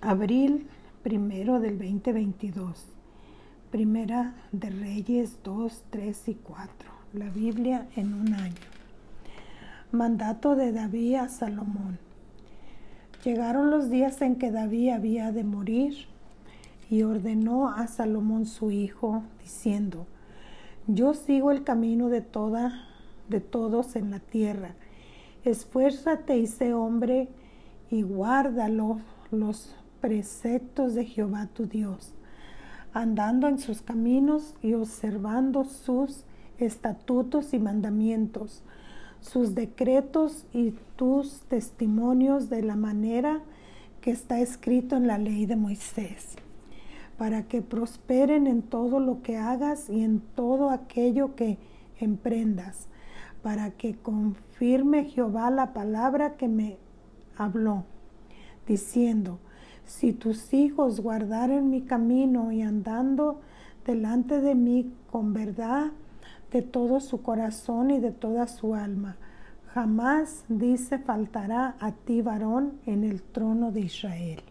Abril primero del 2022. Primera de Reyes 2, 3 y 4. La Biblia en un año. Mandato de David a Salomón. Llegaron los días en que David había de morir y ordenó a Salomón su hijo, diciendo, Yo sigo el camino de toda, de todos en la tierra. Esfuérzate y sé hombre y guarda los, los preceptos de Jehová tu Dios andando en sus caminos y observando sus estatutos y mandamientos, sus decretos y tus testimonios de la manera que está escrito en la ley de Moisés, para que prosperen en todo lo que hagas y en todo aquello que emprendas, para que confirme Jehová la palabra que me habló, diciendo, si tus hijos guardaren mi camino y andando delante de mí con verdad de todo su corazón y de toda su alma, jamás, dice, faltará a ti varón en el trono de Israel.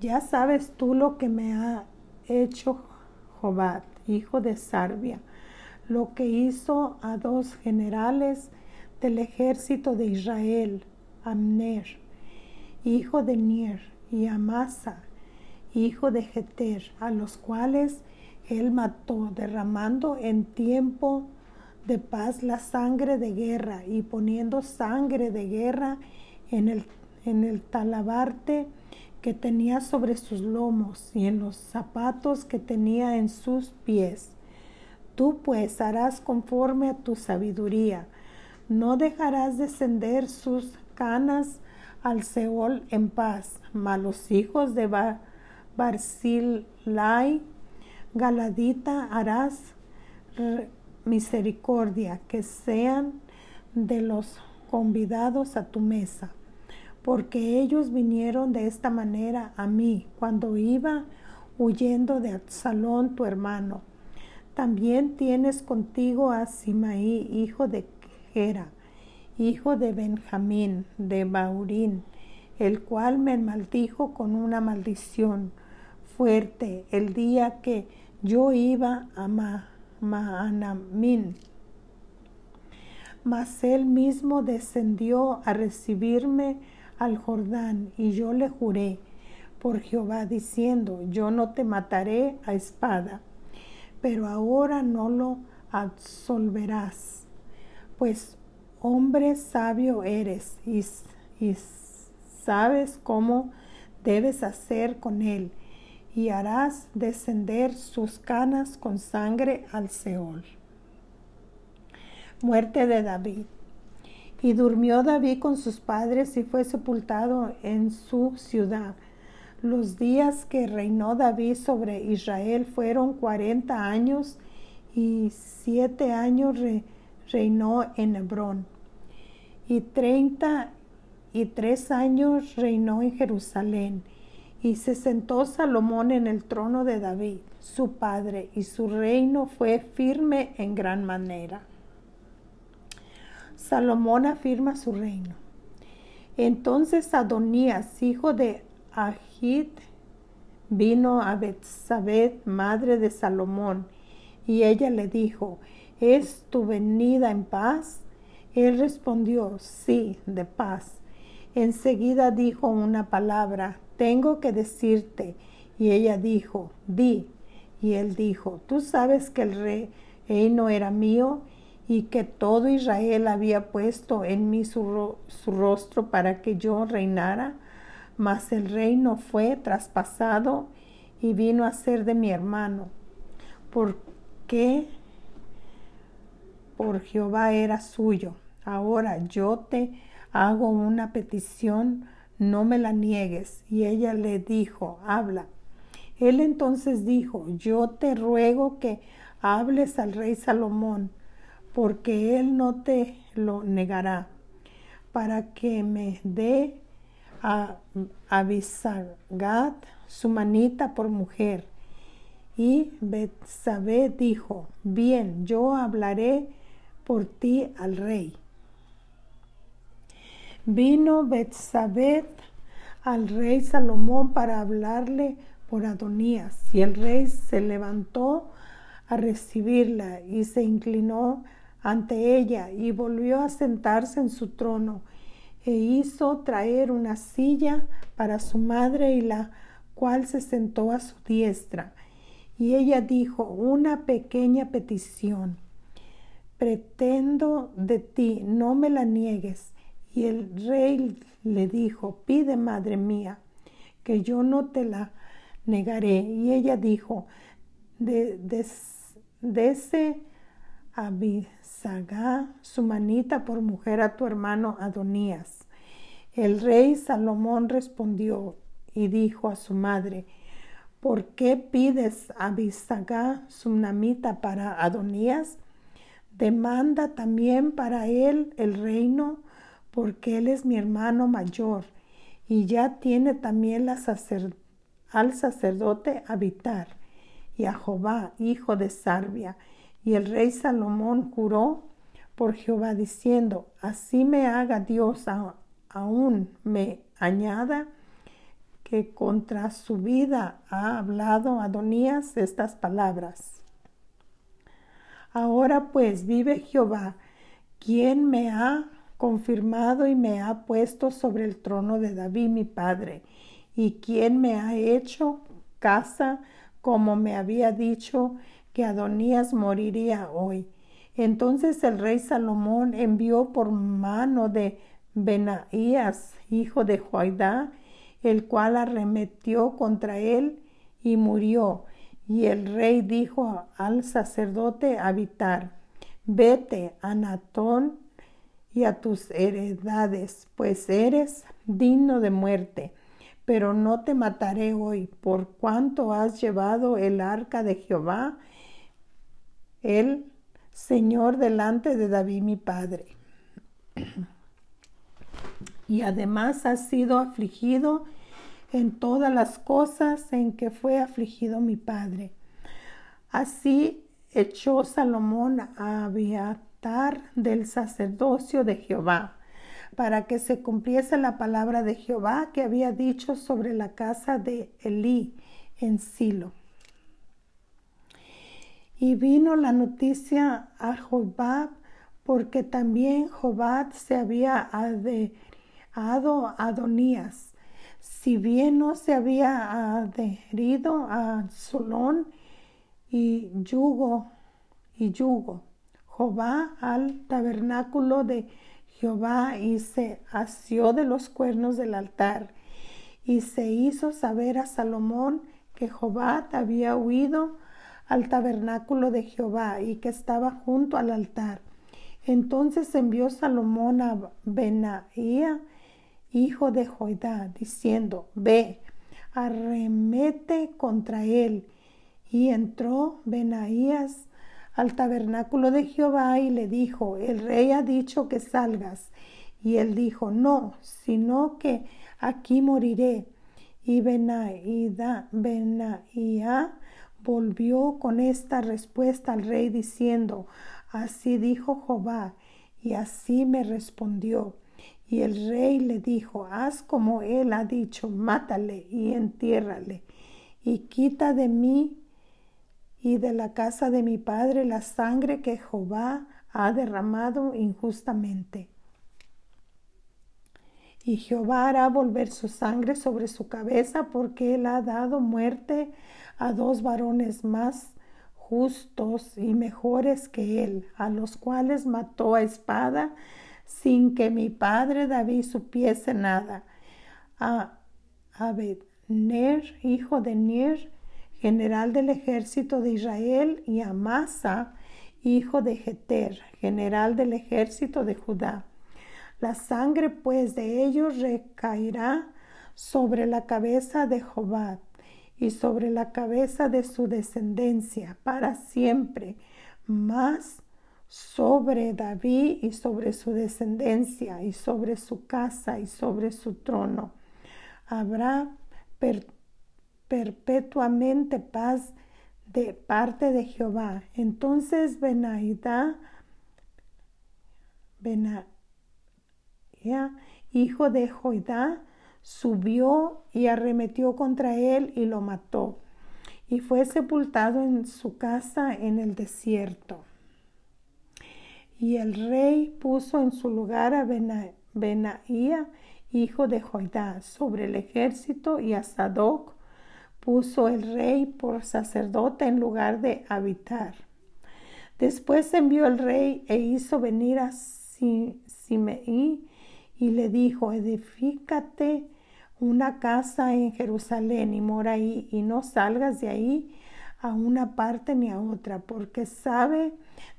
Ya sabes tú lo que me ha hecho Jobat, hijo de Sarbia, lo que hizo a dos generales del ejército de Israel, Amner, hijo de Nier, y Amasa, hijo de Jeter, a los cuales él mató, derramando en tiempo de paz la sangre de guerra y poniendo sangre de guerra en el, en el talabarte que tenía sobre sus lomos y en los zapatos que tenía en sus pies. Tú pues harás conforme a tu sabiduría, no dejarás descender sus canas al Seol en paz. Mas los hijos de Barzilai, Galadita, harás misericordia, que sean de los convidados a tu mesa, porque ellos vinieron de esta manera a mí cuando iba huyendo de Absalón tu hermano. También tienes contigo a Simaí, hijo de Gera, hijo de Benjamín de Baurín, el cual me maldijo con una maldición fuerte el día que yo iba a Maanamín. Mas él mismo descendió a recibirme al Jordán y yo le juré por Jehová diciendo, yo no te mataré a espada, pero ahora no lo absolverás, pues hombre sabio eres y, sabes cómo debes hacer con él y harás descender sus canas con sangre al Seol. Muerte de David. Y durmió David con sus padres y fue sepultado en su ciudad. Los días que reinó David sobre Israel fueron cuarenta años y siete años reinó en Hebrón y treinta y tres años reinó en Jerusalén. Y se sentó Salomón en el trono de David, su padre, y su reino fue firme en gran manera. Salomón afirma su reino. Entonces Adonías, hijo de Agit, vino a Betsabé, madre de Salomón, y ella le dijo, ¿es tu venida en paz? Él respondió, sí, de paz. Enseguida dijo una palabra, tengo que decirte. Y ella dijo, di. Y él dijo, tú sabes que el rey no era mío y que todo Israel había puesto en mí su rostro para que yo reinara, mas el reino fue traspasado y vino a ser de mi hermano. ¿Por qué? Por Jehová era suyo Ahora yo te hago una petición, no me la niegues. Y ella le dijo, habla. Él entonces dijo, yo te ruego que hables al rey Salomón, porque él no te lo negará, para que me dé a Abisagat su manita por mujer. Y Betsabé dijo, bien, yo hablaré por ti al rey. Vino Betsabet al rey Salomón para hablarle por Adonías, y el rey se levantó a recibirla y se inclinó ante ella y volvió a sentarse en su trono e hizo traer una silla para su madre y la cual se sentó a su diestra. Y ella dijo, una pequeña petición. Pretendo de ti, no me la niegues. Y el rey le dijo, pide, madre mía, que yo no te la negaré. Y ella dijo, de, ese Abisagá su manita por mujer a tu hermano Adonías. El rey Salomón respondió y dijo a su madre, ¿por qué pides a Abisagá su namita para Adonías? Demanda también para él el reino, porque él es mi hermano mayor y ya tiene también al sacerdote habitar y a Jehová, hijo de Sarbia y el rey Salomón juró por Jehová diciendo, así me haga Dios aún me añada que contra su vida ha hablado Adonías estas palabras. Ahora pues vive Jehová, quien me ha confirmado y me ha puesto sobre el trono de David mi padre, y quien me ha hecho casa como me había dicho que Adonías moriría hoy. Entonces el rey Salomón envió por mano de Benaías, hijo de Joaidá, el cual arremetió contra él y murió. Y el rey dijo al sacerdote Habitar, vete a Natón y a tus heredades, pues eres digno de muerte. Pero no te mataré hoy, por cuanto has llevado el arca de Jehová el Señor delante de David mi padre. Y además ha sido afligido en todas las cosas en que fue afligido mi padre. Así echó Salomón a Abiatar del sacerdocio de Jehová, para que se cumpliese la palabra de Jehová que había dicho sobre la casa de Elí en Silo. Y vino la noticia a Jobab, porque también Jobab se había adherido a Adonías, si bien no se había adherido a Solón y yugo y yugo. Jobab al tabernáculo de Jehová y se asió de los cuernos del altar y se hizo saber a Salomón que Jobab había huido al tabernáculo de Jehová y que estaba junto al altar. Entonces envió Salomón a Benaía, hijo de Joidá, diciendo, Ve, arremete contra él. Y entró Benaías al tabernáculo de Jehová y le dijo, El rey ha dicho que salgas. Y él dijo, No, sino que aquí moriré. Y Benaía, Benaía volvió con esta respuesta al rey diciendo, Así dijo Jehová, y así me respondió. Y el rey le dijo, Haz como él ha dicho, mátale y entiérrale, y quita de mí y de la casa de mi padre la sangre que Jehová ha derramado injustamente. Y Jehová hará volver su sangre sobre su cabeza porque él ha dado muerte a dos varones más justos y mejores que él, a los cuales mató a espada sin que mi padre David supiese nada. A Abedner, hijo de Ner, general del ejército de Israel, y a Masa, hijo de Jeter, general del ejército de Judá. La sangre pues de ellos recaerá sobre la cabeza de Jobad y sobre la cabeza de su descendencia para siempre, más sobre David y sobre su descendencia y sobre su casa y sobre su trono. Habrá perpetuamente paz de parte de Jehová. Entonces Benaidá hijo de Joidá, subió y arremetió contra él y lo mató, y fue sepultado en su casa en el desierto. Y el rey puso en su lugar a Benaía, hijo de Joidá, sobre el ejército, y a Sadoc puso el rey por sacerdote en lugar de habitar. Después envió el rey e hizo venir a Simeí y le dijo, edifícate una casa en Jerusalén y mora ahí y no salgas de ahí a una parte ni a otra, porque sabe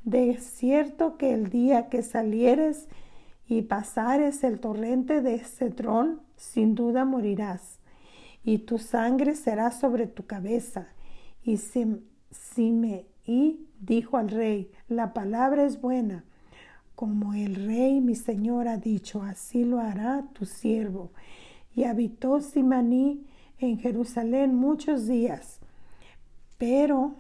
de cierto que el día que salieres y pasares el torrente de Cedrón, sin duda morirás, y tu sangre será sobre tu cabeza. Y Simeí dijo al rey, la palabra es buena, como el rey mi señor ha dicho, así lo hará tu siervo y habitó Simaní en Jerusalén muchos días. Pero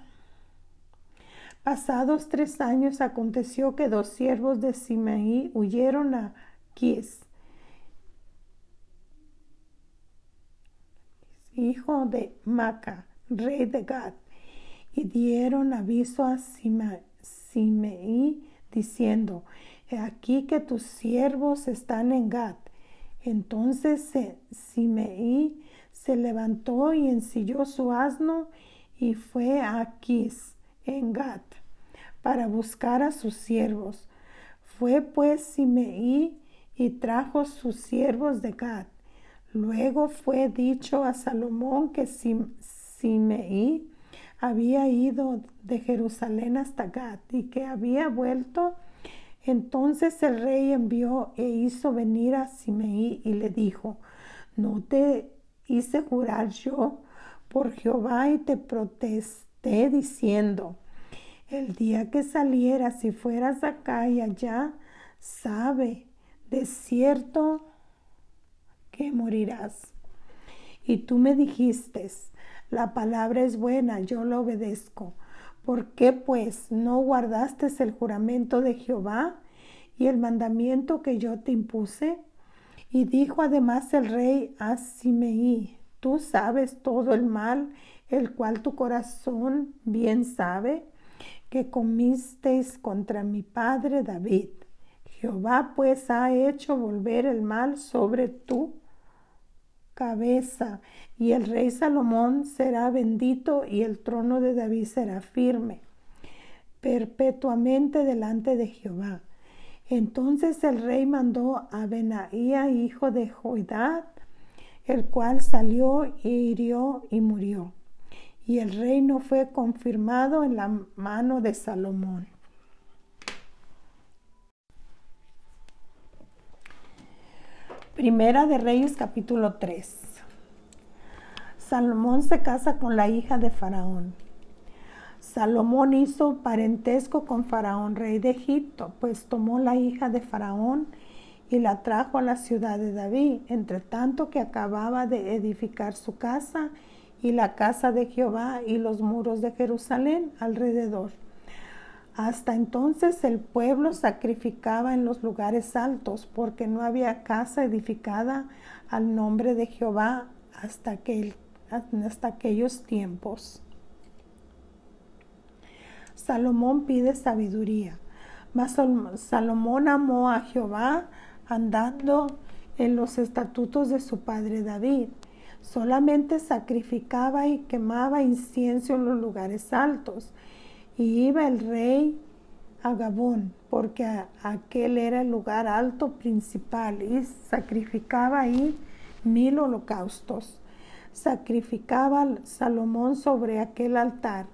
pasados tres años aconteció que dos siervos de Simaní huyeron a Kis, hijo de Maca, rey de Gad, y dieron aviso a Simeí diciendo, He aquí que tus siervos están en Gad entonces Simeí se levantó y ensilló su asno y fue a Aquis, en Gat, para buscar a sus siervos. Fue pues Simeí y trajo sus siervos de Gat. Luego fue dicho a Salomón que Simeí había ido de Jerusalén hasta Gat y que había vuelto entonces el rey envió e hizo venir a Simeí y le dijo, ¿no te hice jurar yo por Jehová y te protesté diciendo, el día que salieras y fueras acá y allá, sabe de cierto que morirás. Y tú me dijiste, la palabra es buena, yo la obedezco. ¿Por qué pues no guardaste el juramento de Jehová y el mandamiento que yo te impuse? Y dijo además el rey a Simeí, tú sabes todo el mal, el cual tu corazón bien sabe, que comisteis contra mi padre David. Jehová pues ha hecho volver el mal sobre tu cabeza, y el rey Salomón será bendito y el trono de David será firme perpetuamente delante de Jehová. Entonces el rey mandó a Benaía, hijo de Joidad, el cual salió hirió y murió. Y el reino fue confirmado en la mano de Salomón. Primera de Reyes capítulo 3. Salomón se casa con la hija de Faraón. Salomón hizo parentesco con Faraón, rey de Egipto, pues tomó la hija de Faraón y la trajo a la ciudad de David, entre tanto que acababa de edificar su casa y la casa de Jehová y los muros de Jerusalén alrededor. Hasta entonces el pueblo sacrificaba en los lugares altos, porque no había casa edificada al nombre de Jehová hasta, hasta aquellos tiempos. Salomón pide sabiduría. Mas Salomón amó a Jehová andando en los estatutos de su padre David. Solamente sacrificaba y quemaba incienso en los lugares altos y iba el rey a Gabón, porque aquel era el lugar alto principal, y sacrificaba ahí mil holocaustos. Sacrificaba Salomón sobre aquel altar,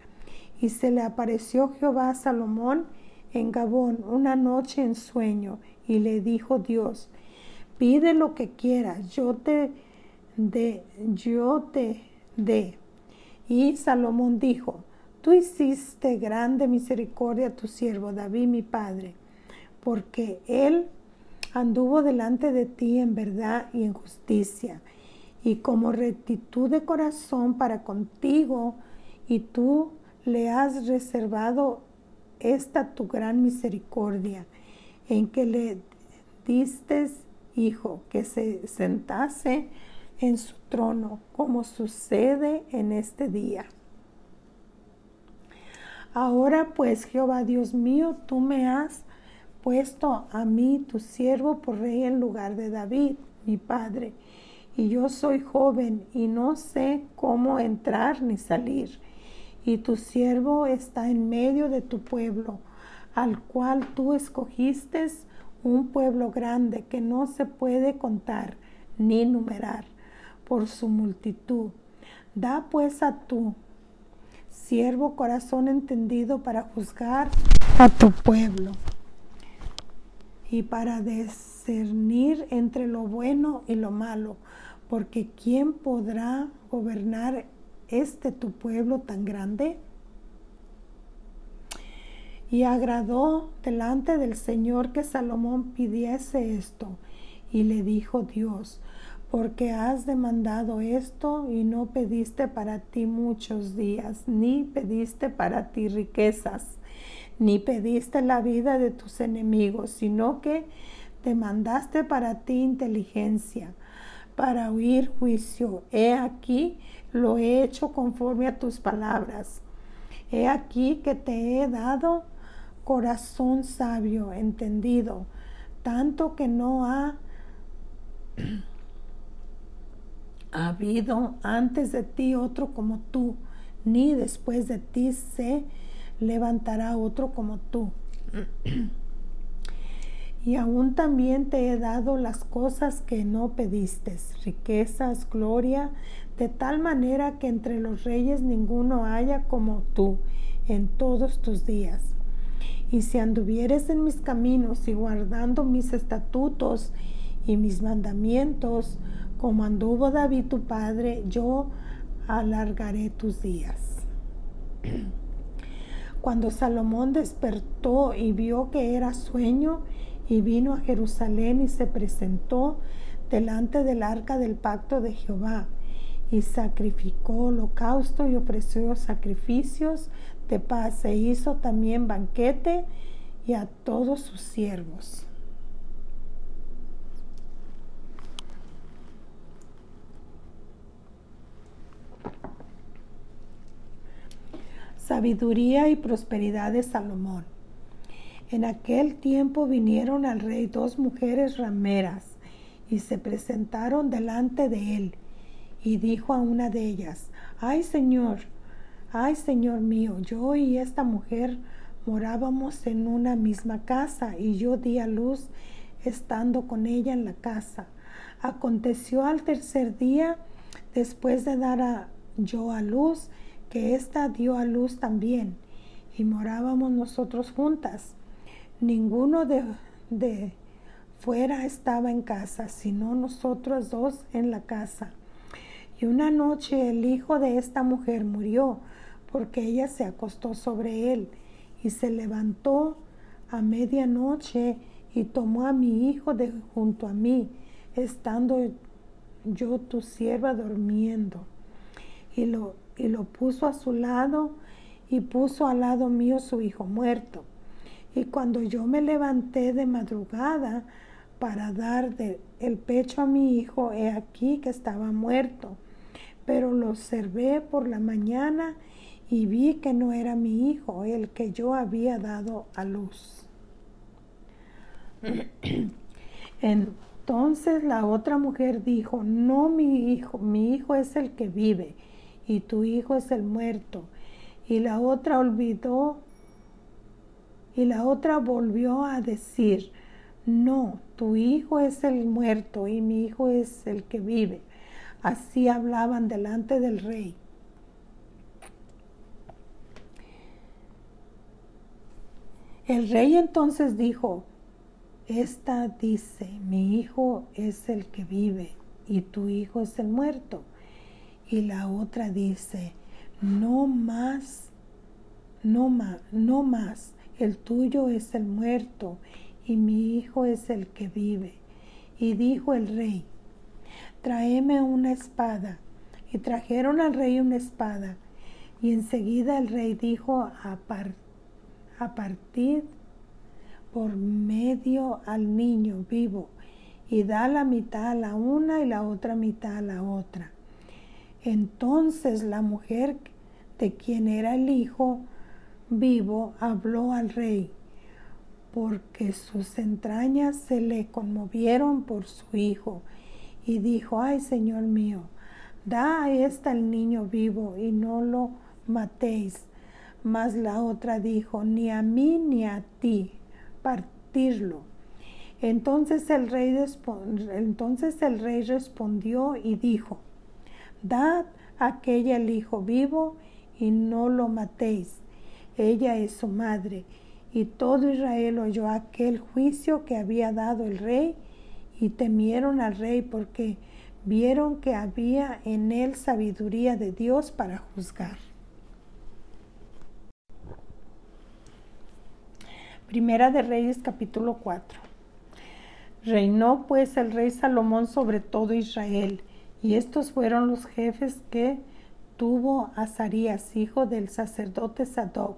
y se le apareció Jehová a Salomón en Gabón una noche en sueño, y le dijo Dios, pide lo que quieras, yo te de, yo te dé. Y Salomón dijo, Tú hiciste grande misericordia a tu siervo David, mi padre, porque él anduvo delante de ti en verdad y en justicia, y como rectitud de corazón para contigo, y tú le has reservado esta tu gran misericordia, en que le diste hijo que se sentase en su trono, como sucede en este día. Ahora pues, Jehová Dios mío, tú me has puesto a mí, tu siervo, por rey en lugar de David, mi padre, y yo soy joven y no sé cómo entrar ni salir. Y tu siervo está en medio de tu pueblo, al cual tú escogiste un pueblo grande que no se puede contar ni numerar por su multitud. Da pues a tu siervo corazón entendido para juzgar a tu pueblo y para discernir entre lo bueno y lo malo, porque ¿quién podrá gobernar este tu pueblo tan grande? Y agradó delante del Señor que Salomón pidiese esto. Y le dijo Dios, porque has demandado esto y no pediste para ti muchos días, ni pediste para ti riquezas, ni pediste la vida de tus enemigos, sino que demandaste para ti inteligencia, para oír juicio. He aquí, lo he hecho conforme a tus palabras. He aquí que te he dado corazón sabio, entendido, tanto que no ha ha habido antes de ti otro como tú, ni después de ti se levantará otro como tú. y aún también te he dado las cosas que no pediste, riquezas, gloria, de tal manera que entre los reyes ninguno haya como tú en todos tus días. Y si anduvieres en mis caminos y guardando mis estatutos y mis mandamientos, como anduvo David tu padre, yo alargaré tus días. Cuando Salomón despertó y vio que era sueño, y vino a Jerusalén y se presentó delante del arca del pacto de Jehová, y sacrificó holocausto y ofreció sacrificios de paz, e hizo también banquete y a todos sus siervos. Sabiduría y prosperidad de Salomón. En aquel tiempo vinieron al rey dos mujeres rameras y se presentaron delante de él y dijo a una de ellas, ay Señor, ay Señor mío, yo y esta mujer morábamos en una misma casa y yo di a luz estando con ella en la casa. Aconteció al tercer día, después de dar a, yo a luz, que ésta dio a luz también, y morábamos nosotros juntas. Ninguno de, de fuera estaba en casa, sino nosotros dos en la casa. Y una noche el hijo de esta mujer murió, porque ella se acostó sobre él, y se levantó a medianoche y tomó a mi hijo de junto a mí, estando yo tu sierva durmiendo. Y lo y lo puso a su lado y puso al lado mío su hijo muerto. Y cuando yo me levanté de madrugada para dar el pecho a mi hijo, he aquí que estaba muerto. Pero lo observé por la mañana y vi que no era mi hijo el que yo había dado a luz. Entonces la otra mujer dijo, no mi hijo, mi hijo es el que vive y tu hijo es el muerto. Y la otra olvidó y la otra volvió a decir, no, tu hijo es el muerto y mi hijo es el que vive. Así hablaban delante del rey. El rey entonces dijo, esta dice, mi hijo es el que vive y tu hijo es el muerto. Y la otra dice, no más, no más, no más, el tuyo es el muerto y mi hijo es el que vive. Y dijo el rey, tráeme una espada. Y trajeron al rey una espada. Y enseguida el rey dijo a, a partir por medio al niño vivo y da la mitad a la una y la otra mitad a la otra. Entonces la mujer de quien era el hijo vivo habló al rey, porque sus entrañas se le conmovieron por su hijo, y dijo, ay Señor mío, da a esta el niño vivo y no lo matéis. Mas la otra dijo, ni a mí ni a ti, partirlo. Entonces el rey, entonces el rey respondió y dijo, Dad aquella el hijo vivo y no lo matéis. Ella es su madre. Y todo Israel oyó aquel juicio que había dado el rey y temieron al rey porque vieron que había en él sabiduría de Dios para juzgar. Primera de Reyes capítulo 4. Reinó pues el rey Salomón sobre todo Israel, y estos fueron los jefes que tuvo Azarías, hijo del sacerdote Sadoc,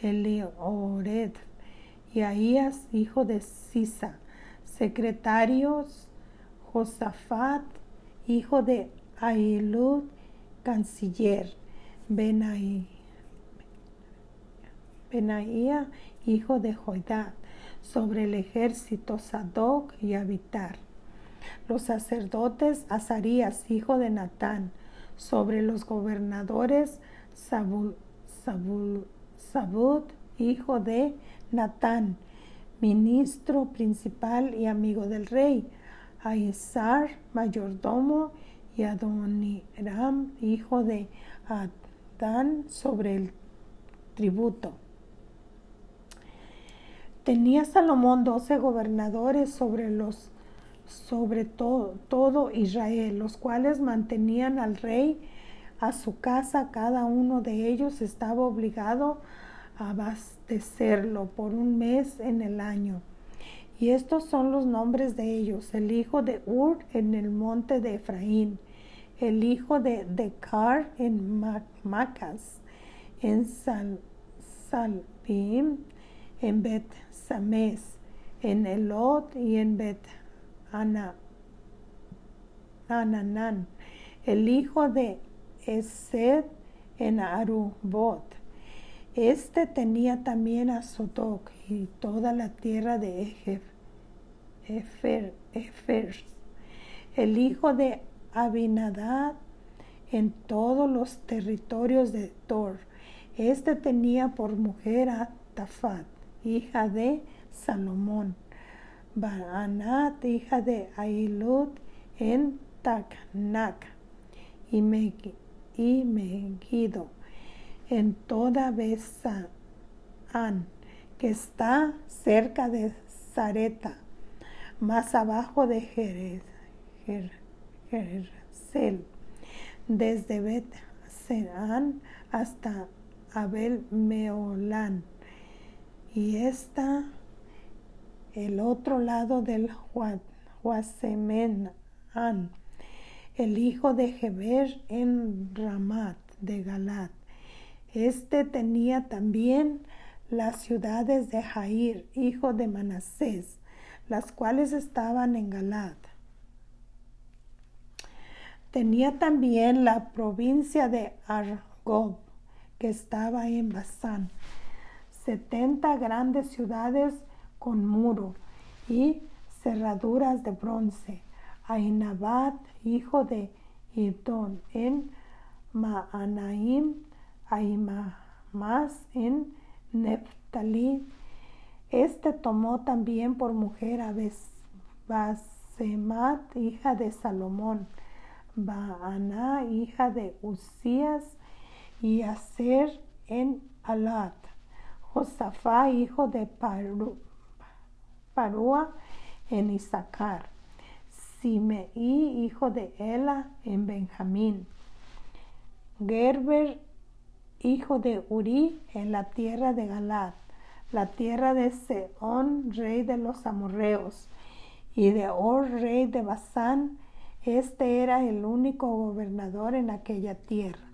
Eliored, y Ahías, hijo de Sisa, secretarios Josafat, hijo de Ahilud, canciller, Benaí, Benaía, hijo de Joidad, sobre el ejército Sadoc y Abitar. Los sacerdotes Azarías, hijo de Natán, sobre los gobernadores Sabul, Sabud, hijo de Natán, ministro principal y amigo del rey, Aizar, mayordomo, y Adoniram, hijo de Adán, sobre el tributo. Tenía Salomón doce gobernadores sobre los sobre todo, todo Israel, los cuales mantenían al rey a su casa, cada uno de ellos estaba obligado a abastecerlo por un mes en el año. Y estos son los nombres de ellos, el hijo de Ur en el monte de Efraín, el hijo de Decar en Macas, en Sal, en Bet Sames, en Elot y en Bet Ananán, el hijo de Esed en Arubot. Este tenía también a Sotoc y toda la tierra de Efer, el hijo de Abinadad en todos los territorios de Tor. Este tenía por mujer a Tafat hija de Salomón, Baanat, hija de Ailud, en Taknak, y, Megido, en toda Besaan, que está cerca de Zareta, más abajo de Jerez, desde Bet Serán hasta Abel Meolán y está el otro lado del Huasemenán, el hijo de Geber en Ramat de Galat. Este tenía también las ciudades de Jair, hijo de Manasés, las cuales estaban en Galat. Tenía también la provincia de Argob, que estaba en Basán setenta grandes ciudades con muro y cerraduras de bronce. Ainabat, hijo de Idón, en Maanaim, más en Neftalí. Este tomó también por mujer a Basemat, hija de Salomón, Baaná, hija de Usías, y Aser en Alat. Josafá, hijo de Parúa en Isaacar, Simeí, hijo de Ela en Benjamín, Gerber, hijo de Uri en la tierra de Galad, la tierra de Seón, rey de los amorreos, y de Or, rey de Basán, este era el único gobernador en aquella tierra.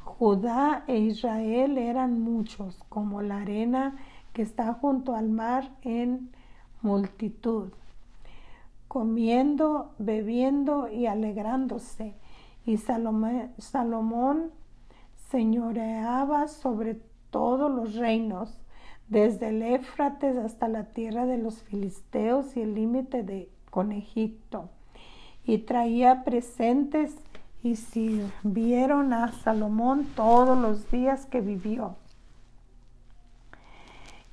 Judá e Israel eran muchos, como la arena que está junto al mar en multitud, comiendo, bebiendo y alegrándose. Y Salomón señoreaba sobre todos los reinos, desde el Éfrates hasta la tierra de los filisteos y el límite con Egipto. Y traía presentes y sirvieron a Salomón todos los días que vivió.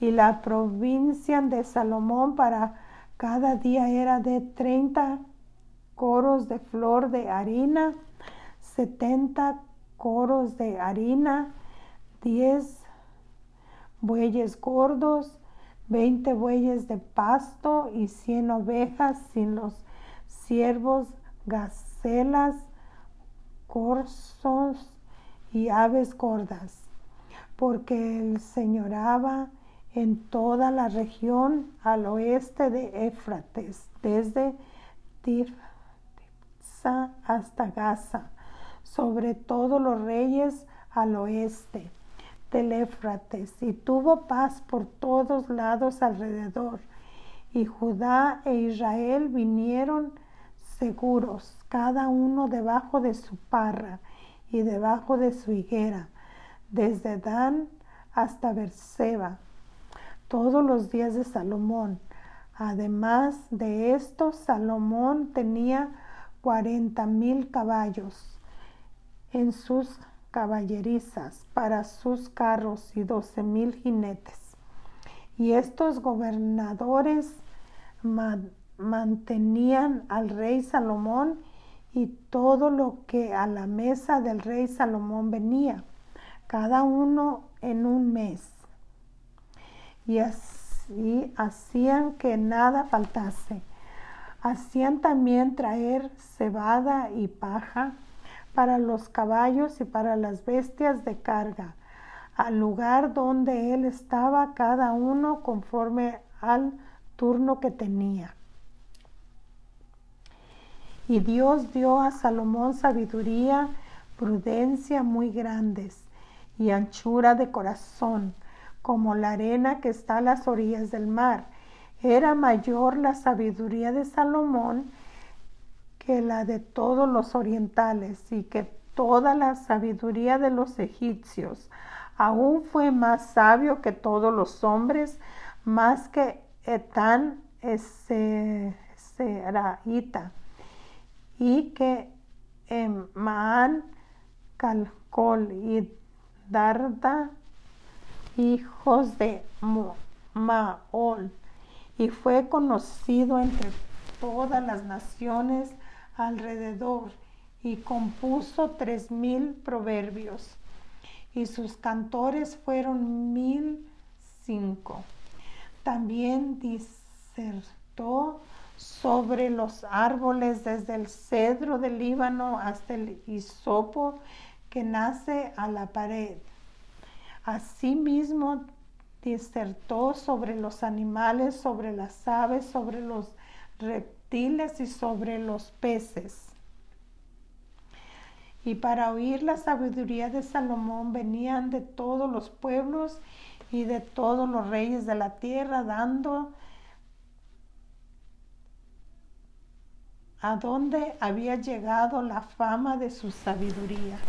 Y la provincia de Salomón para cada día era de 30 coros de flor de harina, 70 coros de harina, 10 bueyes gordos, 20 bueyes de pasto y 100 ovejas sin los ciervos, gacelas, corzos y aves gordas, porque él señoraba en toda la región al oeste de Éfrates, desde Tifsa hasta Gaza, sobre todos los reyes al oeste del Éfrates, y tuvo paz por todos lados alrededor. Y Judá e Israel vinieron seguros, cada uno debajo de su parra y debajo de su higuera, desde Dan hasta Berseba, todos los días de Salomón. Además de esto, Salomón tenía cuarenta mil caballos en sus caballerizas para sus carros y doce mil jinetes. Y estos gobernadores mantenían al rey Salomón y todo lo que a la mesa del rey Salomón venía, cada uno en un mes. Y así hacían que nada faltase. Hacían también traer cebada y paja para los caballos y para las bestias de carga, al lugar donde él estaba cada uno conforme al turno que tenía. Y Dios dio a Salomón sabiduría, prudencia muy grandes y anchura de corazón, como la arena que está a las orillas del mar. Era mayor la sabiduría de Salomón que la de todos los orientales y que toda la sabiduría de los egipcios. Aún fue más sabio que todos los hombres, más que Etán Seraita y que Emán, Calcol y Darda, hijos de Maol, y fue conocido entre todas las naciones alrededor y compuso tres mil proverbios y sus cantores fueron mil cinco. También disertó sobre los árboles desde el cedro del Líbano hasta el hisopo que nace a la pared. Asimismo, disertó sobre los animales, sobre las aves, sobre los reptiles y sobre los peces. Y para oír la sabiduría de Salomón venían de todos los pueblos y de todos los reyes de la tierra, dando a dónde había llegado la fama de su sabiduría.